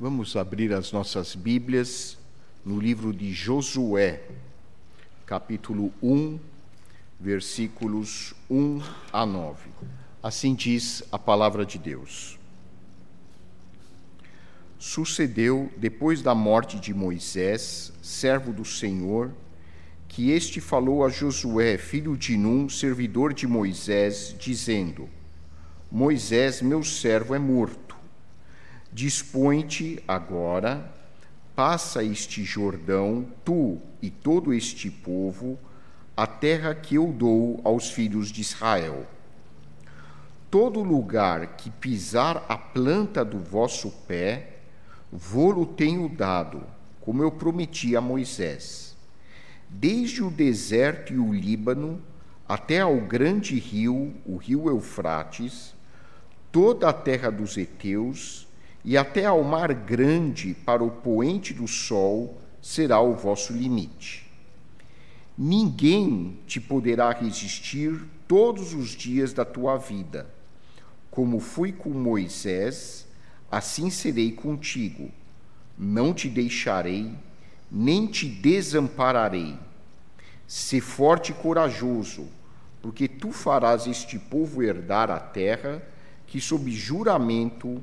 Vamos abrir as nossas Bíblias no livro de Josué, capítulo 1, versículos 1 a 9. Assim diz a palavra de Deus. Sucedeu, depois da morte de Moisés, servo do Senhor, que este falou a Josué, filho de Num, servidor de Moisés, dizendo: Moisés, meu servo, é morto Dispõe-te agora, passa este Jordão, tu e todo este povo, a terra que eu dou aos filhos de Israel. Todo lugar que pisar a planta do vosso pé, vou-lo tenho dado, como eu prometi a Moisés. Desde o deserto e o Líbano, até ao grande rio, o rio Eufrates, toda a terra dos heteus, e até ao mar grande para o poente do sol será o vosso limite. Ninguém te poderá resistir todos os dias da tua vida. Como fui com Moisés, assim serei contigo. Não te deixarei, nem te desampararei. Se forte e corajoso, porque tu farás este povo herdar a terra que, sob juramento,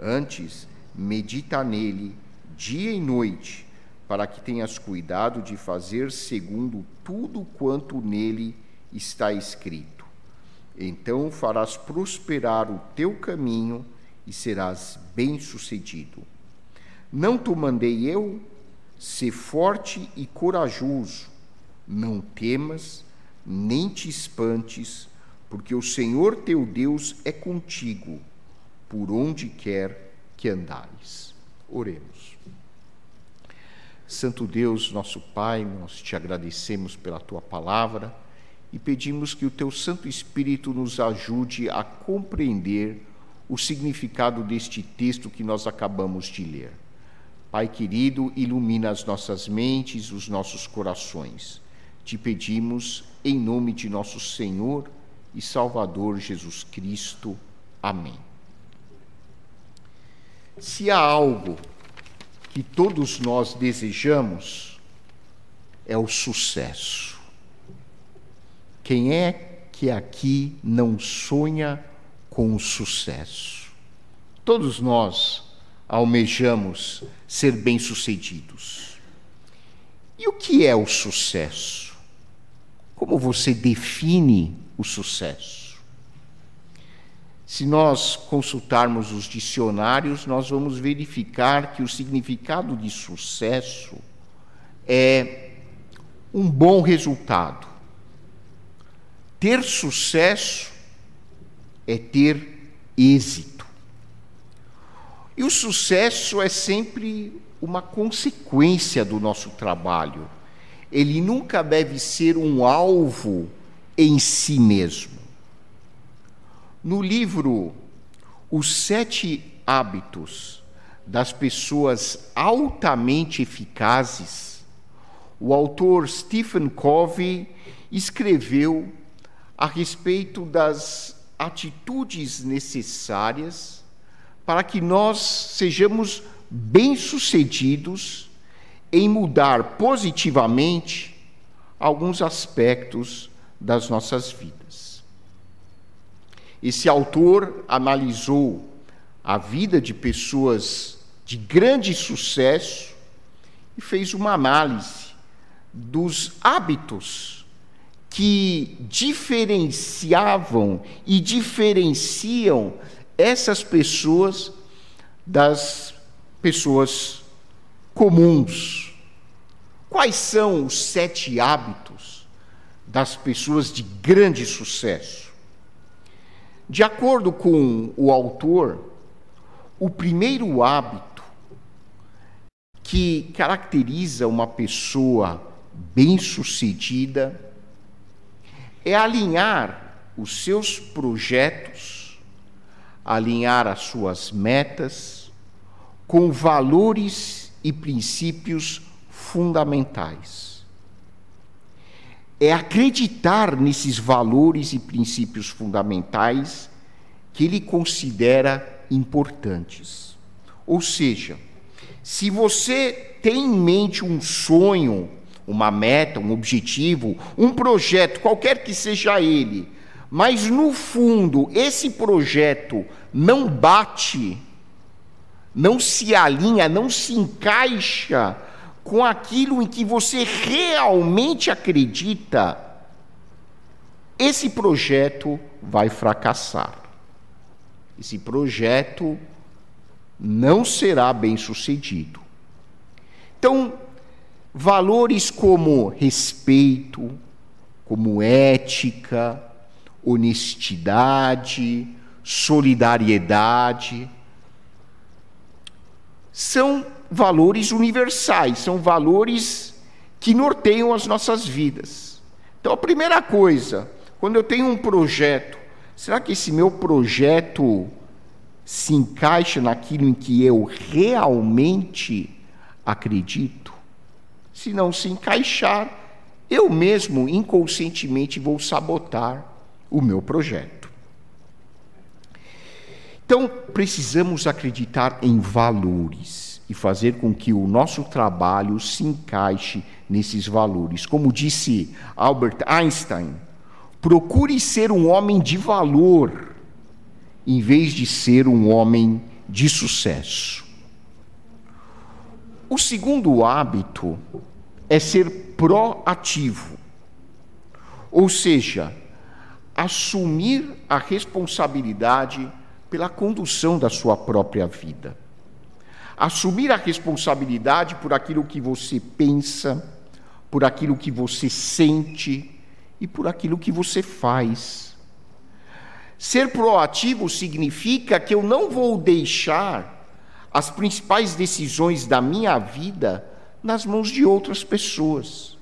Antes, medita nele dia e noite, para que tenhas cuidado de fazer segundo tudo quanto nele está escrito. Então farás prosperar o teu caminho e serás bem-sucedido. Não te mandei eu? Ser forte e corajoso. Não temas, nem te espantes, porque o Senhor teu Deus é contigo por onde quer que andares. Oremos. Santo Deus, nosso Pai, nós te agradecemos pela tua palavra e pedimos que o teu Santo Espírito nos ajude a compreender o significado deste texto que nós acabamos de ler. Pai querido, ilumina as nossas mentes, os nossos corações. Te pedimos em nome de nosso Senhor e Salvador Jesus Cristo. Amém. Se há algo que todos nós desejamos, é o sucesso. Quem é que aqui não sonha com o sucesso? Todos nós almejamos ser bem-sucedidos. E o que é o sucesso? Como você define o sucesso? Se nós consultarmos os dicionários, nós vamos verificar que o significado de sucesso é um bom resultado. Ter sucesso é ter êxito. E o sucesso é sempre uma consequência do nosso trabalho. Ele nunca deve ser um alvo em si mesmo. No livro Os Sete Hábitos das Pessoas Altamente Eficazes, o autor Stephen Covey escreveu a respeito das atitudes necessárias para que nós sejamos bem-sucedidos em mudar positivamente alguns aspectos das nossas vidas. Esse autor analisou a vida de pessoas de grande sucesso e fez uma análise dos hábitos que diferenciavam e diferenciam essas pessoas das pessoas comuns. Quais são os sete hábitos das pessoas de grande sucesso? De acordo com o autor, o primeiro hábito que caracteriza uma pessoa bem-sucedida é alinhar os seus projetos, alinhar as suas metas com valores e princípios fundamentais. É acreditar nesses valores e princípios fundamentais que ele considera importantes. Ou seja, se você tem em mente um sonho, uma meta, um objetivo, um projeto, qualquer que seja ele, mas no fundo esse projeto não bate, não se alinha, não se encaixa com aquilo em que você realmente acredita, esse projeto vai fracassar. Esse projeto não será bem sucedido. Então, valores como respeito, como ética, honestidade, solidariedade, são valores universais, são valores que norteiam as nossas vidas. Então, a primeira coisa, quando eu tenho um projeto, será que esse meu projeto se encaixa naquilo em que eu realmente acredito? Se não se encaixar, eu mesmo inconscientemente vou sabotar o meu projeto. Então, precisamos acreditar em valores e fazer com que o nosso trabalho se encaixe nesses valores. Como disse Albert Einstein, procure ser um homem de valor em vez de ser um homem de sucesso. O segundo hábito é ser proativo, ou seja, assumir a responsabilidade pela condução da sua própria vida. Assumir a responsabilidade por aquilo que você pensa, por aquilo que você sente e por aquilo que você faz. Ser proativo significa que eu não vou deixar as principais decisões da minha vida nas mãos de outras pessoas.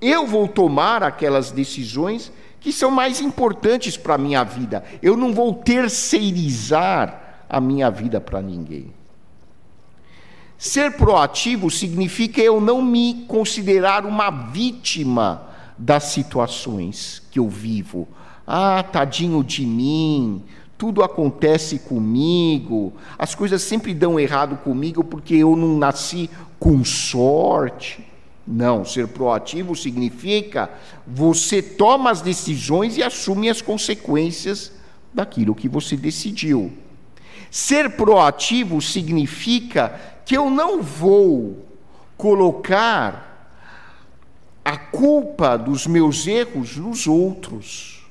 Eu vou tomar aquelas decisões que são mais importantes para a minha vida. Eu não vou terceirizar a minha vida para ninguém. Ser proativo significa eu não me considerar uma vítima das situações que eu vivo, ah, tadinho de mim, tudo acontece comigo, as coisas sempre dão errado comigo porque eu não nasci com sorte. Não, ser proativo significa você toma as decisões e assume as consequências daquilo que você decidiu. Ser proativo significa que eu não vou colocar a culpa dos meus erros nos outros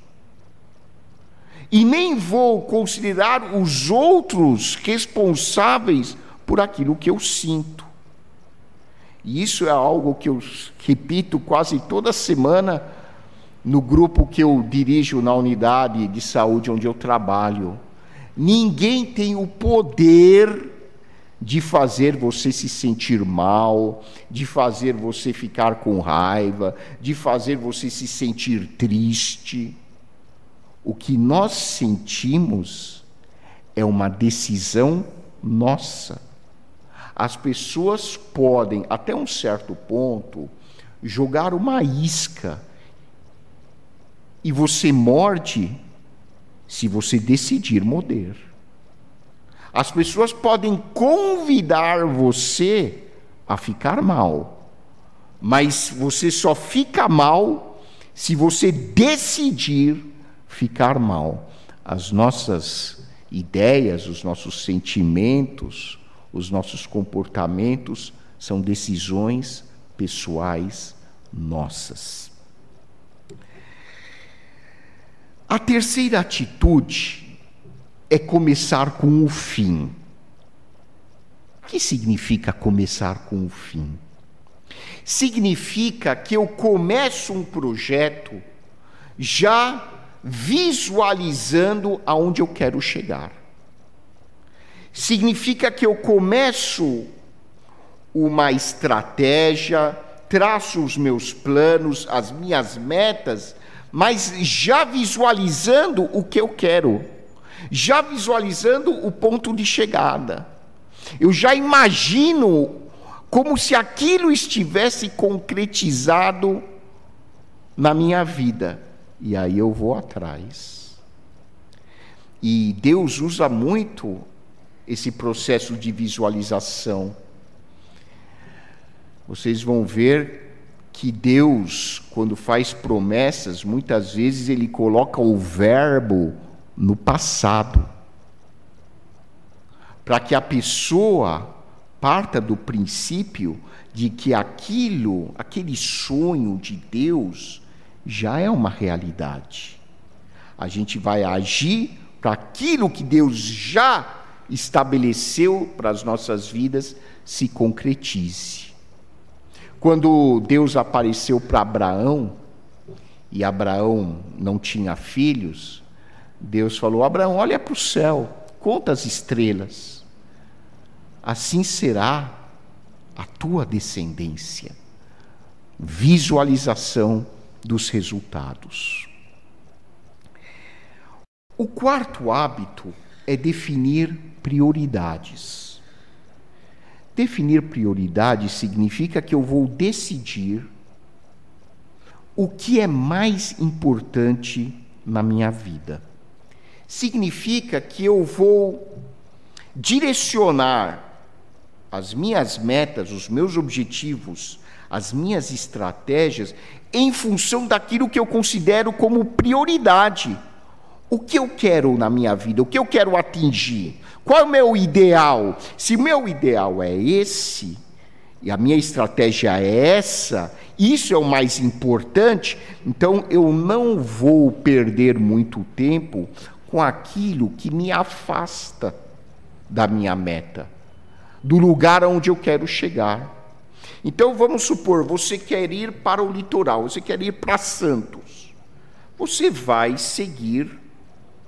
e nem vou considerar os outros responsáveis por aquilo que eu sinto. E isso é algo que eu repito quase toda semana no grupo que eu dirijo na unidade de saúde onde eu trabalho. Ninguém tem o poder de fazer você se sentir mal, de fazer você ficar com raiva, de fazer você se sentir triste. O que nós sentimos é uma decisão nossa. As pessoas podem, até um certo ponto, jogar uma isca e você morde se você decidir morder. As pessoas podem convidar você a ficar mal, mas você só fica mal se você decidir ficar mal. As nossas ideias, os nossos sentimentos, os nossos comportamentos são decisões pessoais nossas. A terceira atitude é começar com o fim. O que significa começar com o fim? Significa que eu começo um projeto já visualizando aonde eu quero chegar. Significa que eu começo uma estratégia, traço os meus planos, as minhas metas, mas já visualizando o que eu quero, já visualizando o ponto de chegada. Eu já imagino como se aquilo estivesse concretizado na minha vida. E aí eu vou atrás. E Deus usa muito esse processo de visualização. Vocês vão ver que Deus, quando faz promessas, muitas vezes ele coloca o verbo no passado, para que a pessoa parta do princípio de que aquilo, aquele sonho de Deus, já é uma realidade. A gente vai agir para aquilo que Deus já estabeleceu para as nossas vidas se concretize. Quando Deus apareceu para Abraão, e Abraão não tinha filhos, Deus falou: Abraão, olha para o céu, conta as estrelas, assim será a tua descendência. Visualização dos resultados. O quarto hábito é definir prioridades. Definir prioridade significa que eu vou decidir o que é mais importante na minha vida. Significa que eu vou direcionar as minhas metas, os meus objetivos, as minhas estratégias em função daquilo que eu considero como prioridade. O que eu quero na minha vida, o que eu quero atingir. Qual é o meu ideal? Se meu ideal é esse, e a minha estratégia é essa, isso é o mais importante, então eu não vou perder muito tempo com aquilo que me afasta da minha meta, do lugar onde eu quero chegar. Então vamos supor, você quer ir para o litoral, você quer ir para Santos. Você vai seguir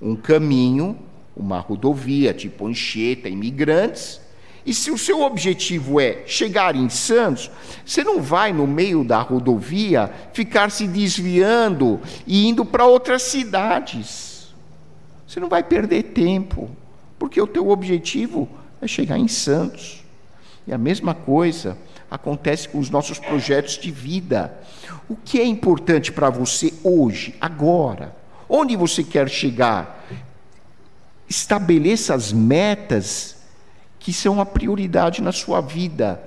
um caminho uma rodovia tipo Anchieta, imigrantes, e se o seu objetivo é chegar em Santos, você não vai no meio da rodovia ficar se desviando e indo para outras cidades. Você não vai perder tempo, porque o teu objetivo é chegar em Santos. E a mesma coisa acontece com os nossos projetos de vida. O que é importante para você hoje, agora? Onde você quer chegar? estabeleça as metas que são a prioridade na sua vida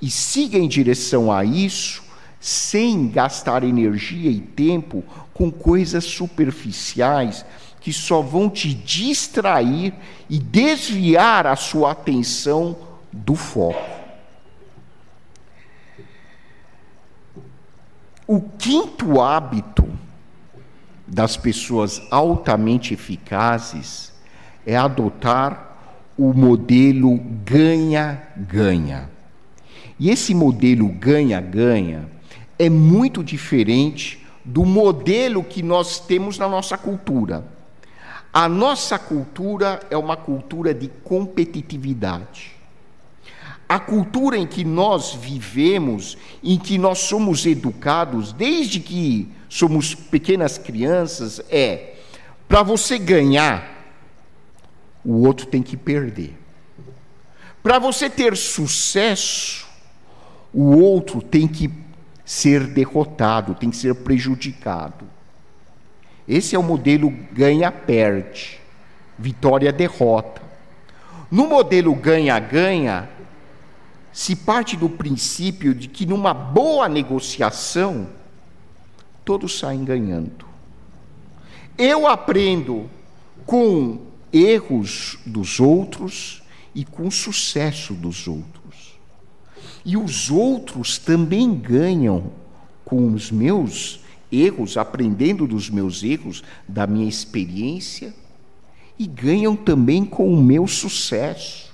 e siga em direção a isso sem gastar energia e tempo com coisas superficiais que só vão te distrair e desviar a sua atenção do foco. O quinto hábito das pessoas altamente eficazes é adotar o modelo ganha-ganha. E esse modelo ganha-ganha é muito diferente do modelo que nós temos na nossa cultura. A nossa cultura é uma cultura de competitividade. A cultura em que nós vivemos, em que nós somos educados desde que somos pequenas crianças, é para você ganhar, o outro tem que perder. Para você ter sucesso, o outro tem que ser derrotado, tem que ser prejudicado. Esse é o modelo ganha-perde, vitória-derrota. No modelo ganha-ganha, se parte do princípio de que numa boa negociação, todos saem ganhando. Eu aprendo com erros dos outros e com sucesso dos outros. E os outros também ganham com os meus erros, aprendendo dos meus erros, da minha experiência, e ganham também com o meu sucesso.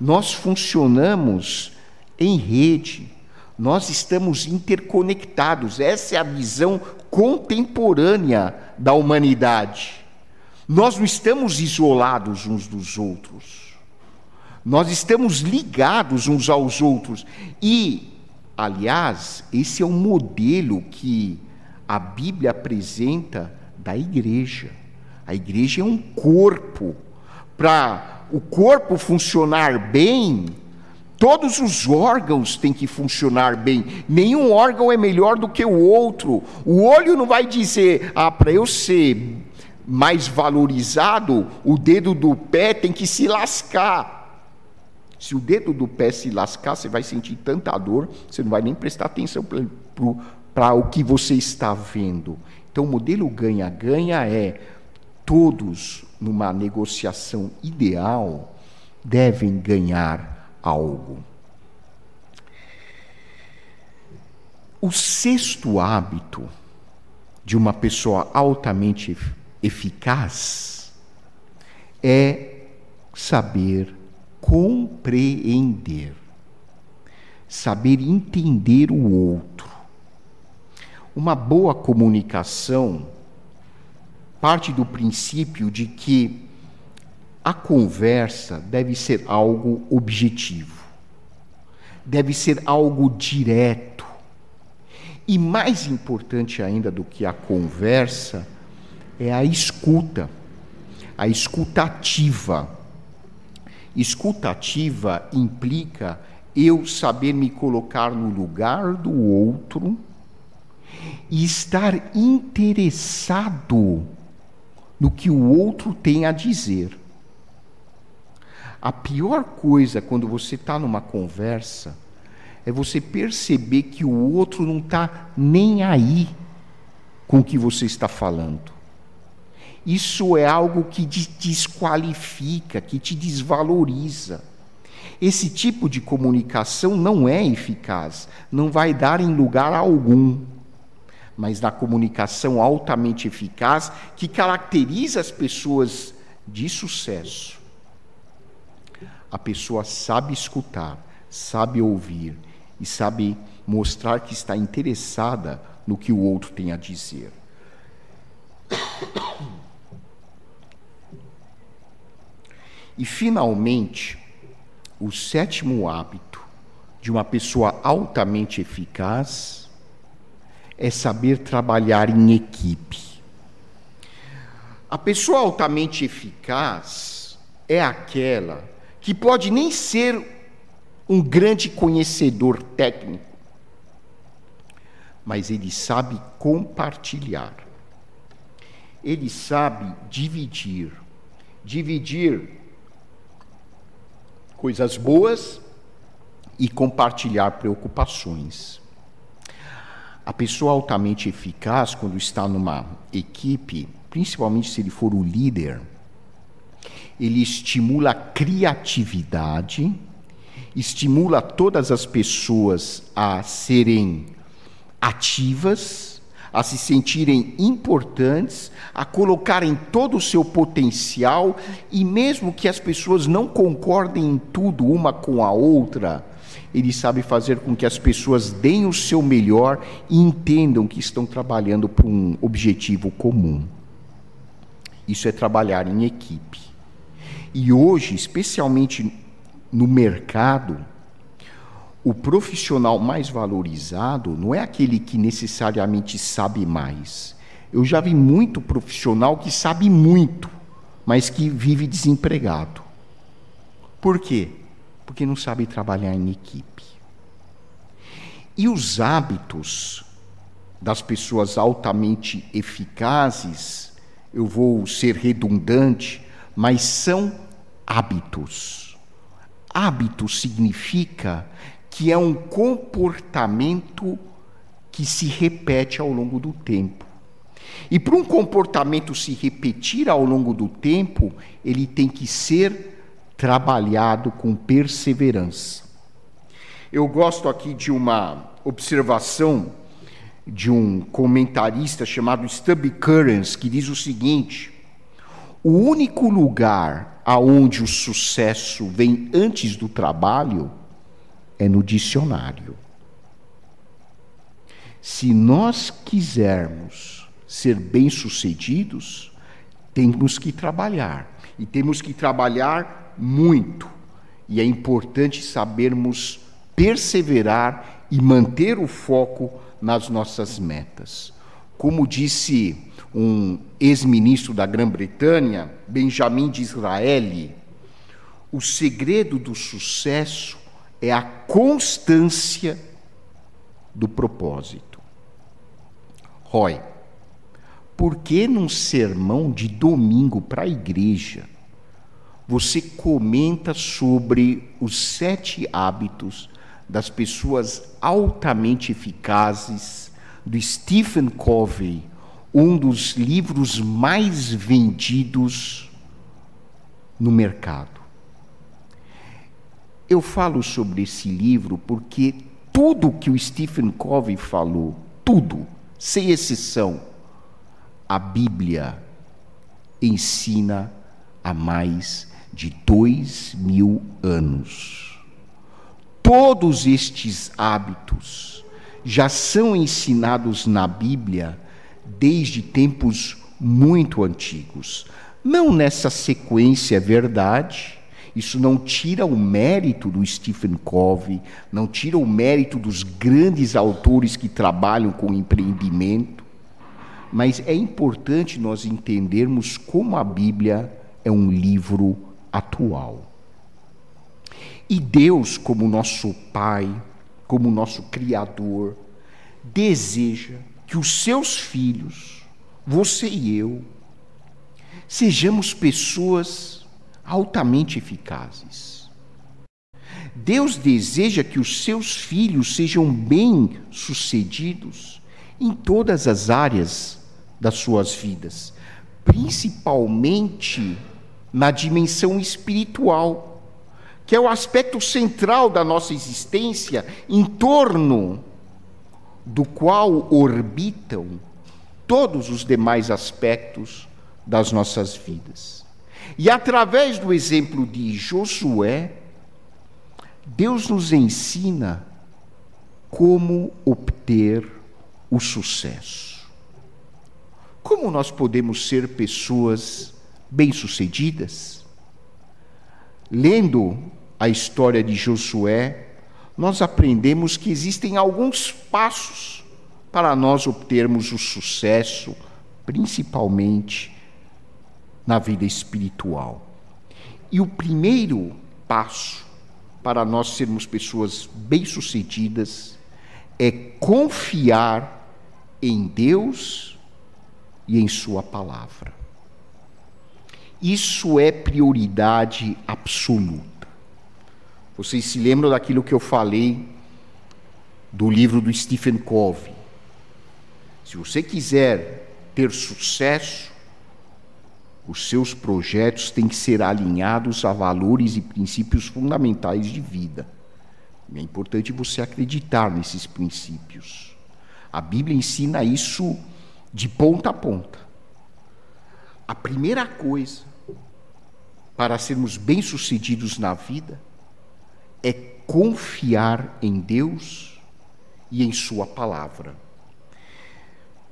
Nós funcionamos em rede, nós estamos interconectados, essa é a visão contemporânea da humanidade. Nós não estamos isolados uns dos outros. Nós estamos ligados uns aos outros. E, aliás, esse é o modelo que a Bíblia apresenta da igreja. A igreja é um corpo. Para o corpo funcionar bem, todos os órgãos têm que funcionar bem. Nenhum órgão é melhor do que o outro. O olho não vai dizer, ah, para eu ser mais valorizado, o dedo do pé tem que se lascar. Se o dedo do pé se lascar, você vai sentir tanta dor, você não vai nem prestar atenção para o que você está vendo. Então, o modelo ganha-ganha é todos, numa negociação ideal, devem ganhar algo. O sexto hábito de uma pessoa altamente eficaz é saber compreender, saber entender o outro. Uma boa comunicação parte do princípio de que a conversa deve ser algo objetivo, deve ser algo direto. E mais importante ainda do que a conversa é a escuta, a escutativa Escutativa implica eu saber me colocar no lugar do outro e estar interessado no que o outro tem a dizer. A pior coisa quando você está numa conversa é você perceber que o outro não está nem aí com o que você está falando. Isso é algo que te desqualifica, que te desvaloriza. Esse tipo de comunicação não é eficaz, não vai dar em lugar algum. Mas na comunicação altamente eficaz, que caracteriza as pessoas de sucesso, a pessoa sabe escutar, sabe ouvir e sabe mostrar que está interessada no que o outro tem a dizer. E, finalmente, o sétimo hábito de uma pessoa altamente eficaz é saber trabalhar em equipe. A pessoa altamente eficaz é aquela que pode nem ser um grande conhecedor técnico, mas ele sabe compartilhar. Ele sabe dividir. Dividir coisas boas e compartilhar preocupações. A pessoa altamente eficaz, quando está numa equipe, principalmente se ele for o líder, ele estimula a criatividade, estimula todas as pessoas a serem ativas, a se sentirem importantes, a colocarem todo o seu potencial e mesmo que as pessoas não concordem em tudo uma com a outra, ele sabe fazer com que as pessoas deem o seu melhor e entendam que estão trabalhando para um objetivo comum. Isso é trabalhar em equipe. E hoje, especialmente no mercado, o profissional mais valorizado não é aquele que necessariamente sabe mais. Eu já vi muito profissional que sabe muito, mas que vive desempregado. Por quê? Porque não sabe trabalhar em equipe. E os hábitos das pessoas altamente eficazes, eu vou ser redundante, mas são hábitos. Hábito significa que é um comportamento que se repete ao longo do tempo. E para um comportamento se repetir ao longo do tempo, ele tem que ser trabalhado com perseverança. Eu gosto aqui de uma observação de um comentarista chamado Stubby Currens, que diz o seguinte: o único lugar aonde o sucesso vem antes do trabalho é no dicionário. Se nós quisermos ser bem-sucedidos, temos que trabalhar. E temos que trabalhar muito. E é importante sabermos perseverar e manter o foco nas nossas metas. Como disse um ex-ministro da Grã-Bretanha, Benjamin Disraeli, o segredo do sucesso é a constância do propósito. Roy, por que num sermão de domingo para a igreja você comenta sobre os sete hábitos das pessoas altamente eficazes do Stephen Covey, um dos livros mais vendidos no mercado? Eu falo sobre esse livro porque tudo que o Stephen Covey falou, tudo, sem exceção, a Bíblia ensina há mais de dois mil anos. Todos estes hábitos já são ensinados na Bíblia desde tempos muito antigos. Não nessa sequência, é verdade, isso não tira o mérito do Stephen Covey, não tira o mérito dos grandes autores que trabalham com empreendimento, mas é importante nós entendermos como a Bíblia é um livro atual. E Deus, como nosso Pai, como nosso Criador, deseja que os seus filhos, você e eu, sejamos pessoas altamente eficazes. Deus deseja que os seus filhos sejam bem-sucedidos em todas as áreas das suas vidas, principalmente na dimensão espiritual, que é o aspecto central da nossa existência, em torno do qual orbitam todos os demais aspectos das nossas vidas. E através do exemplo de Josué, Deus nos ensina como obter o sucesso. Como nós podemos ser pessoas bem-sucedidas? Lendo a história de Josué, nós aprendemos que existem alguns passos para nós obtermos o sucesso, principalmente na vida espiritual. E o primeiro passo para nós sermos pessoas bem-sucedidas é confiar em Deus e em Sua palavra. Isso é prioridade absoluta. Vocês se lembram daquilo que eu falei do livro do Stephen Covey? Se você quiser ter sucesso, os seus projetos têm que ser alinhados a valores e princípios fundamentais de vida. É importante você acreditar nesses princípios. A Bíblia ensina isso de ponta a ponta. A primeira coisa para sermos bem-sucedidos na vida é confiar em Deus e em Sua palavra.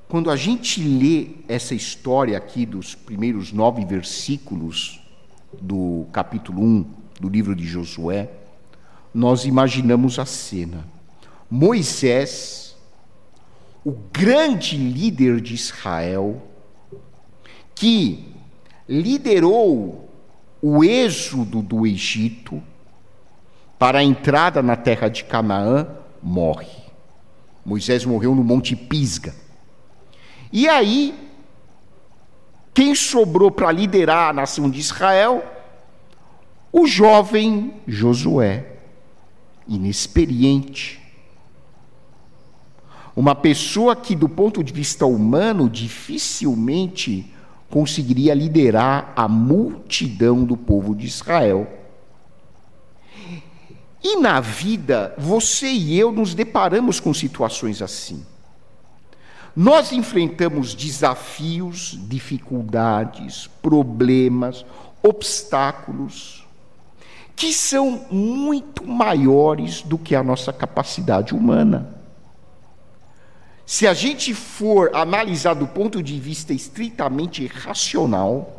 Quando a gente lê essa história aqui dos primeiros nove versículos do capítulo 1 do livro de Josué, nós imaginamos a cena. Moisés, o grande líder de Israel, que liderou o êxodo do Egito para a entrada na terra de Canaã, morre. Moisés morreu no Monte Pisga. E aí, quem sobrou para liderar a nação de Israel? O jovem Josué, inexperiente. Uma pessoa que, do ponto de vista humano, dificilmente conseguiria liderar a multidão do povo de Israel. E na vida, você e eu nos deparamos com situações assim. Nós enfrentamos desafios, dificuldades, problemas, obstáculos, que são muito maiores do que a nossa capacidade humana. Se a gente for analisar do ponto de vista estritamente racional,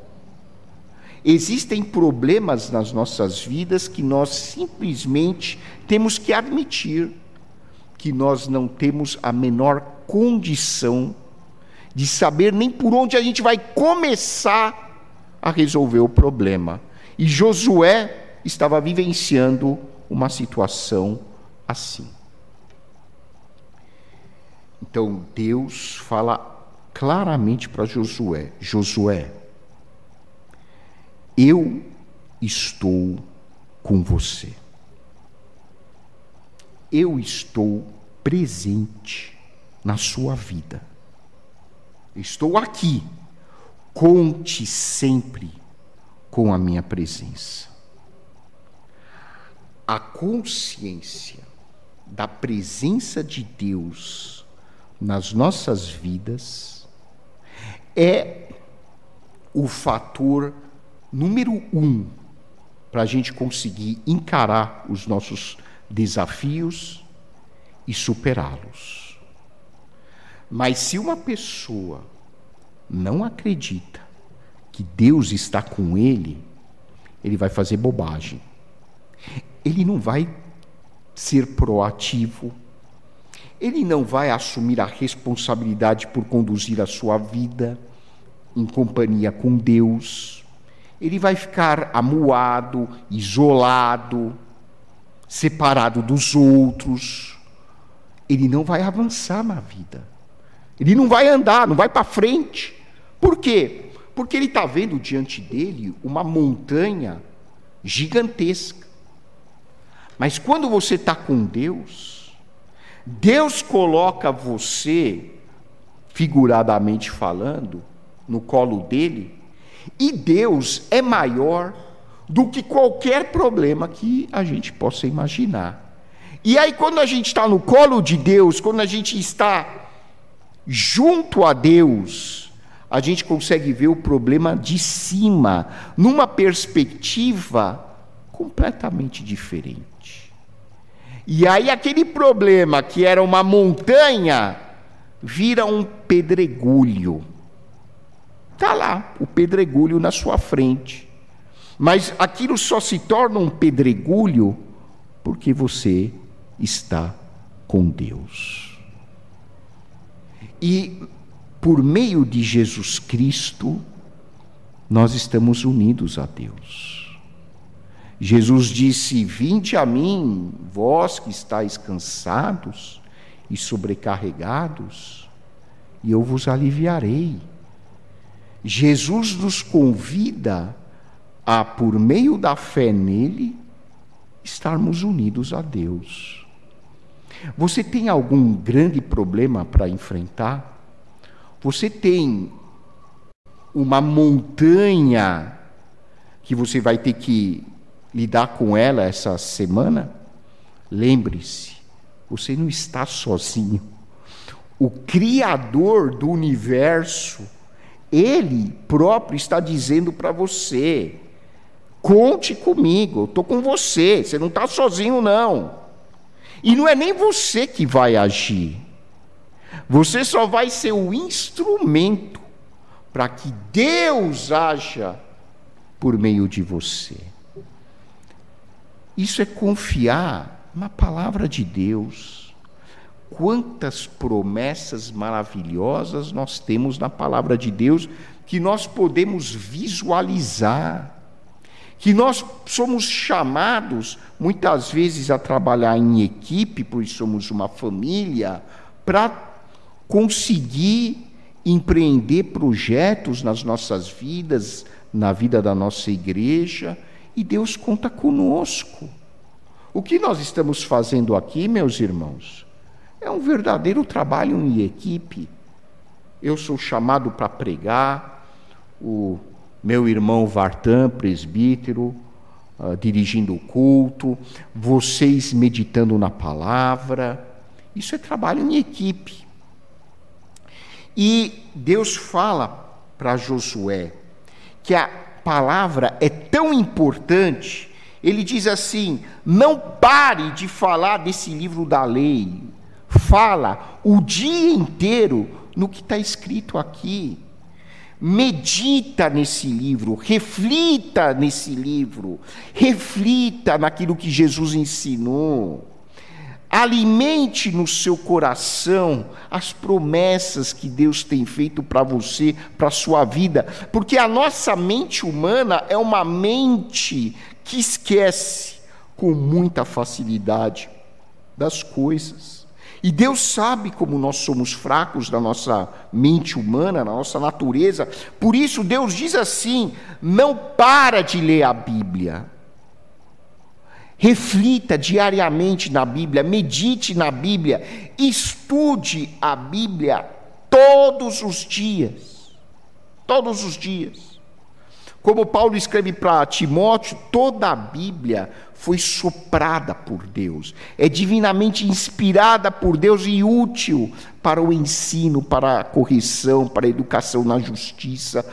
Existem problemas nas nossas vidas que nós simplesmente temos que admitir que nós não temos a menor condição de saber nem por onde a gente vai começar a resolver o problema. E Josué estava vivenciando uma situação assim. Então Deus fala claramente para Josué: Josué, eu estou com você. Eu estou presente na sua vida. Estou aqui. Conte sempre com a minha presença. A consciência da presença de Deus nas nossas vidas é o fator número um para a gente conseguir encarar os nossos desafios e superá-los. Mas se uma pessoa não acredita que Deus está com ele, ele vai fazer bobagem. Ele não vai ser proativo, ele não vai assumir a responsabilidade por conduzir a sua vida em companhia com Deus ele vai ficar amuado, isolado, separado dos outros. Ele não vai avançar na vida. Ele não vai andar, não vai para frente. Por quê? Porque ele está vendo diante dele uma montanha gigantesca. Mas quando você está com Deus, Deus coloca você, figuradamente falando, no colo dele e Deus é maior do que qualquer problema que a gente possa imaginar. E aí, quando a gente está no colo de Deus, quando a gente está junto a Deus, a gente consegue ver o problema de cima, numa perspectiva completamente diferente. E aí, aquele problema que era uma montanha, vira um pedregulho. Está lá o pedregulho na sua frente. Mas aquilo só se torna um pedregulho porque você está com Deus. E por meio de Jesus Cristo, nós estamos unidos a Deus. Jesus disse: Vinde a mim, vós que estáis cansados e sobrecarregados, e eu vos aliviarei. Jesus nos convida a, por meio da fé nele, estarmos unidos a Deus. Você tem algum grande problema para enfrentar? Você tem uma montanha que você vai ter que lidar com ela essa semana? Lembre-se, você não está sozinho. O Criador do universo, ele próprio está dizendo para você: conte comigo, eu estou com você, você não está sozinho, não. E não é nem você que vai agir, você só vai ser o instrumento para que Deus haja por meio de você. Isso é confiar na palavra de Deus. Quantas promessas maravilhosas nós temos na palavra de Deus que nós podemos visualizar. Que nós somos chamados muitas vezes a trabalhar em equipe, pois somos uma família, para conseguir empreender projetos nas nossas vidas, na vida da nossa igreja, e Deus conta conosco. O que nós estamos fazendo aqui, meus irmãos? É um verdadeiro trabalho em equipe. Eu sou chamado para pregar, o meu irmão Vartan, presbítero, uh, dirigindo o culto, vocês meditando na palavra. Isso é trabalho em equipe. E Deus fala para Josué que a palavra é tão importante, ele diz assim: não pare de falar desse livro da lei, fala o dia inteiro no que está escrito aqui. medita nesse livro, reflita nesse livro, reflita naquilo que Jesus ensinou. Alimente no seu coração as promessas que Deus tem feito para você, para a sua vida, porque a nossa mente humana é uma mente que esquece com muita facilidade das coisas. E Deus sabe como nós somos fracos na nossa mente humana, na nossa natureza. Por isso Deus diz assim: não para de ler a Bíblia. Reflita diariamente na Bíblia, medite na Bíblia, estude a Bíblia todos os dias. Todos os dias. Como Paulo escreve para Timóteo, toda a Bíblia foi soprada por Deus, é divinamente inspirada por Deus e útil para o ensino, para a correção, para a educação na justiça,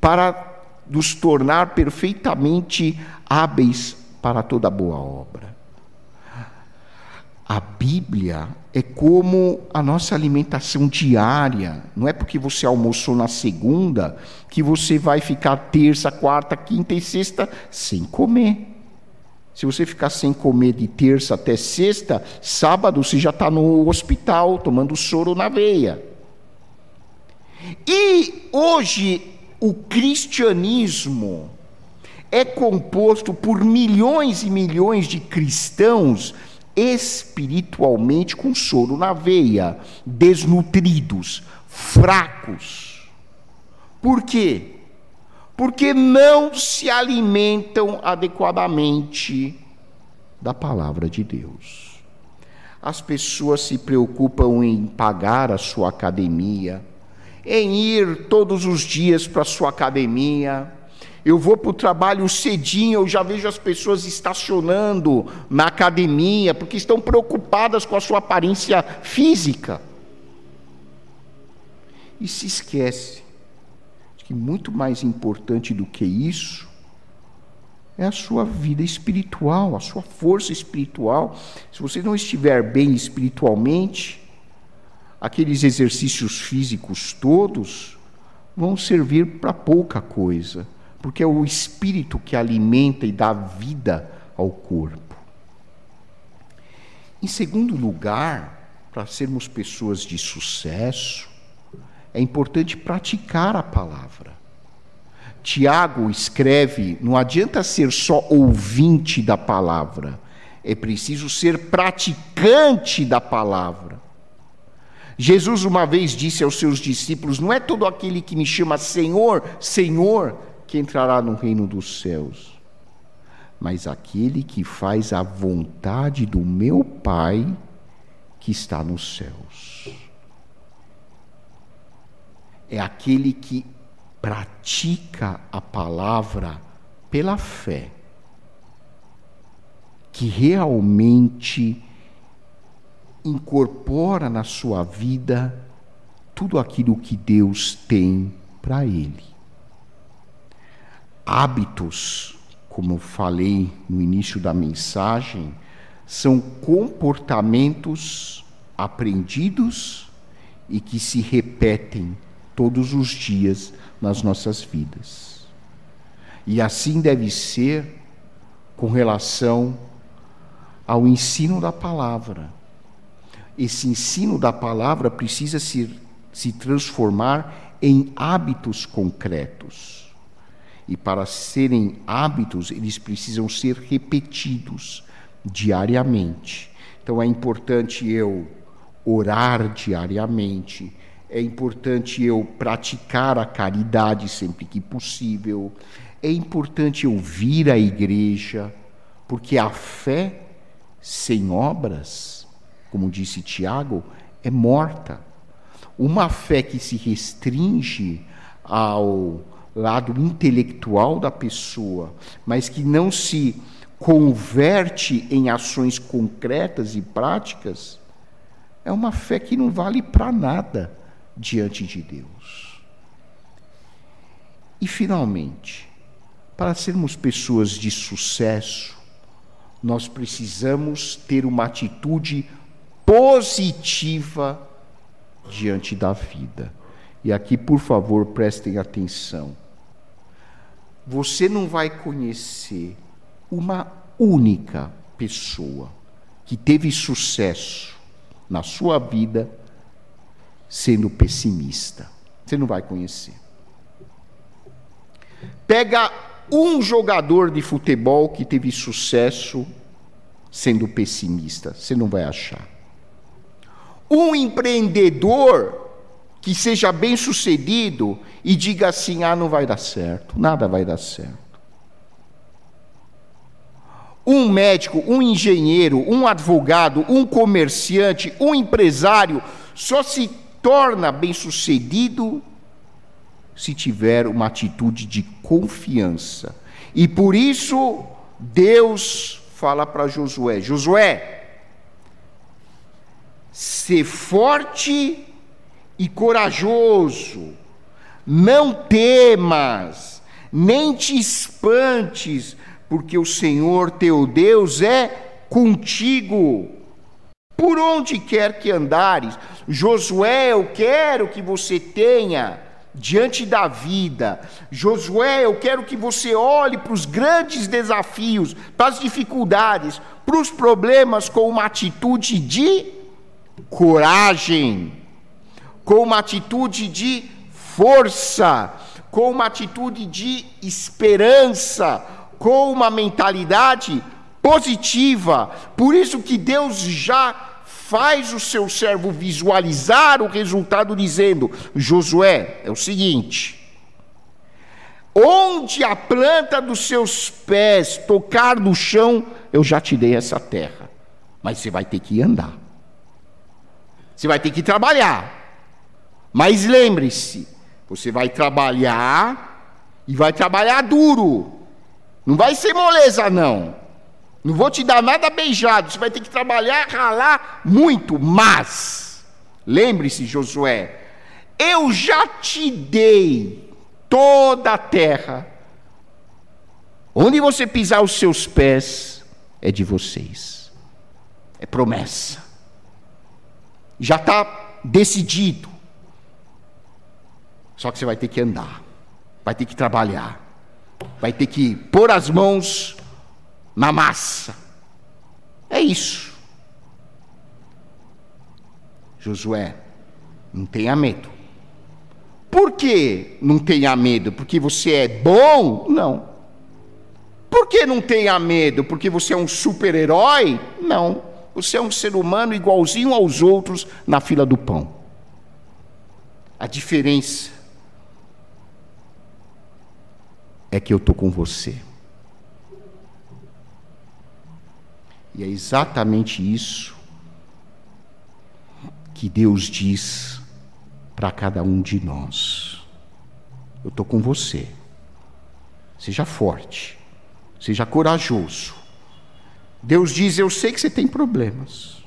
para nos tornar perfeitamente hábeis para toda boa obra. A Bíblia é como a nossa alimentação diária. Não é porque você almoçou na segunda que você vai ficar terça, quarta, quinta e sexta sem comer. Se você ficar sem comer de terça até sexta, sábado você já está no hospital tomando soro na veia. E hoje o cristianismo é composto por milhões e milhões de cristãos espiritualmente com soro na veia, desnutridos, fracos. Por quê? Porque não se alimentam adequadamente da palavra de Deus. As pessoas se preocupam em pagar a sua academia, em ir todos os dias para a sua academia, eu vou para o trabalho cedinho, eu já vejo as pessoas estacionando na academia, porque estão preocupadas com a sua aparência física. E se esquece que muito mais importante do que isso é a sua vida espiritual, a sua força espiritual. Se você não estiver bem espiritualmente, aqueles exercícios físicos todos vão servir para pouca coisa porque é o espírito que alimenta e dá vida ao corpo. Em segundo lugar, para sermos pessoas de sucesso, é importante praticar a palavra. Tiago escreve: não adianta ser só ouvinte da palavra, é preciso ser praticante da palavra. Jesus uma vez disse aos seus discípulos: Não é todo aquele que me chama Senhor, Senhor, que entrará no reino dos céus, mas aquele que faz a vontade do meu Pai que está nos céus. É aquele que pratica a palavra pela fé, que realmente incorpora na sua vida tudo aquilo que Deus tem para ele hábitos, como falei no início da mensagem, são comportamentos aprendidos e que se repetem todos os dias nas nossas vidas. E assim deve ser com relação ao ensino da palavra. Esse ensino da palavra precisa se, se transformar em hábitos concretos. E para serem hábitos, eles precisam ser repetidos diariamente. Então é importante eu orar diariamente, é importante eu praticar a caridade sempre que possível, é importante eu vir à igreja, porque a fé sem obras, como disse Tiago, é morta. Uma fé que se restringe ao lado intelectual da pessoa, mas que não se converte em ações concretas e práticas, é uma fé que não vale para nada diante de Deus. E, finalmente, para sermos pessoas de sucesso, nós precisamos ter uma atitude positiva diante da vida. E aqui, por favor, prestem atenção. Você não vai conhecer uma única pessoa que teve sucesso na sua vida sendo pessimista. Você não vai conhecer. Pega um jogador de futebol que teve sucesso sendo pessimista. Você não vai achar. Um empreendedor que seja bem sucedido e diga assim: ah, não vai dar certo, nada vai dar certo. Um médico, um engenheiro, um advogado, um comerciante, um empresário só se torna bem sucedido se tiver uma atitude de confiança. E por isso, Deus fala para Josué: Josué, ser forte e corajoso, não temas, nem te espantes, porque o Senhor teu Deus é contigo. Por onde quer que andares, Josué, eu quero que você tenha diante da vida. Josué, eu quero que você olhe para os grandes desafios, para as dificuldades, para os problemas com uma atitude de coragem, com uma atitude de força, com uma atitude de esperança, com uma mentalidade positiva. Por isso que Deus já faz o seu servo visualizar o resultado, dizendo: Josué, é o seguinte. Onde a planta dos seus pés tocar no chão, eu já te dei essa terra. Mas você vai ter que andar. Você vai ter que trabalhar. Mas lembre-se, você vai trabalhar e vai trabalhar duro. Não vai ser moleza, não. Não vou te dar nada beijado, você vai ter que trabalhar, ralar muito, mas lembre-se, Josué, eu já te dei toda a terra. Onde você pisar os seus pés é de vocês. É promessa. Já está decidido. Só que você vai ter que andar, vai ter que trabalhar, vai ter que pôr as mãos na massa. É isso. Josué, não tenha medo. Por que não tenha medo? Porque você é bom? Não. Por que não tenha medo? Porque você é um super-herói? Não. Você é um ser humano igualzinho aos outros na fila do pão. A diferença é que eu estou com você. E é exatamente isso que Deus diz para cada um de nós. Eu estou com você. Seja forte, seja corajoso. Deus diz: Eu sei que você tem problemas.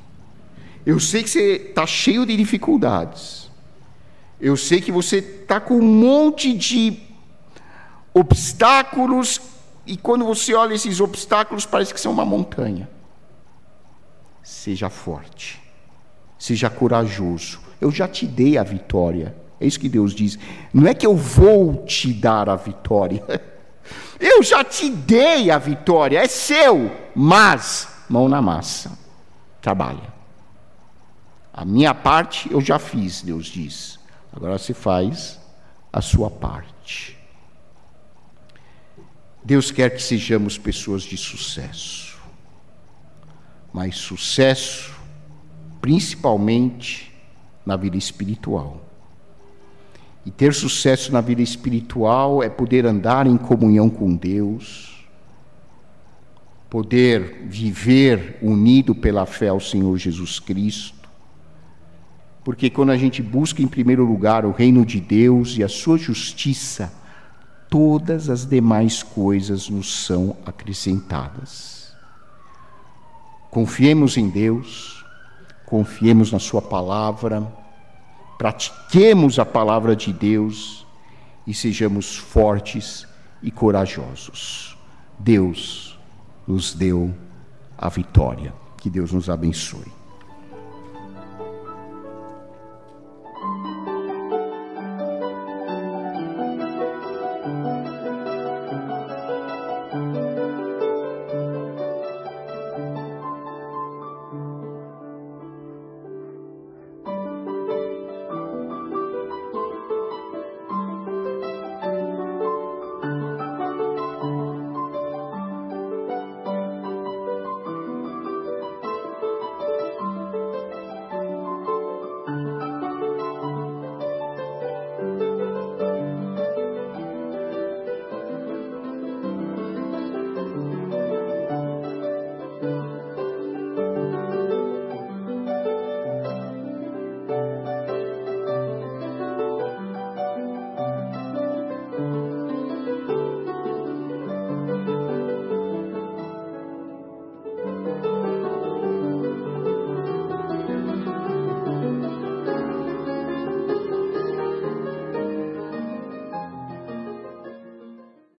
Eu sei que você está cheio de dificuldades. Eu sei que você está com um monte de obstáculos, e quando você olha esses obstáculos, parece que são uma montanha. Seja forte, seja corajoso. Eu já te dei a vitória. É isso que Deus diz. Não é que eu vou te dar a vitória. Eu já te dei a vitória, é seu, mas mão na massa. Trabalha. A minha parte eu já fiz, Deus diz. Agora você faz a sua parte. Deus quer que sejamos pessoas de sucesso mas sucesso principalmente na vida espiritual. E ter sucesso na vida espiritual é poder andar em comunhão com Deus, poder viver unido pela fé ao Senhor Jesus Cristo. Porque quando a gente busca em primeiro lugar o reino de Deus e a sua justiça, todas as demais coisas nos são acrescentadas. Confiemos em Deus, confiemos na Sua palavra, pratiquemos a palavra de Deus e sejamos fortes e corajosos. Deus nos deu a vitória. Que Deus nos abençoe.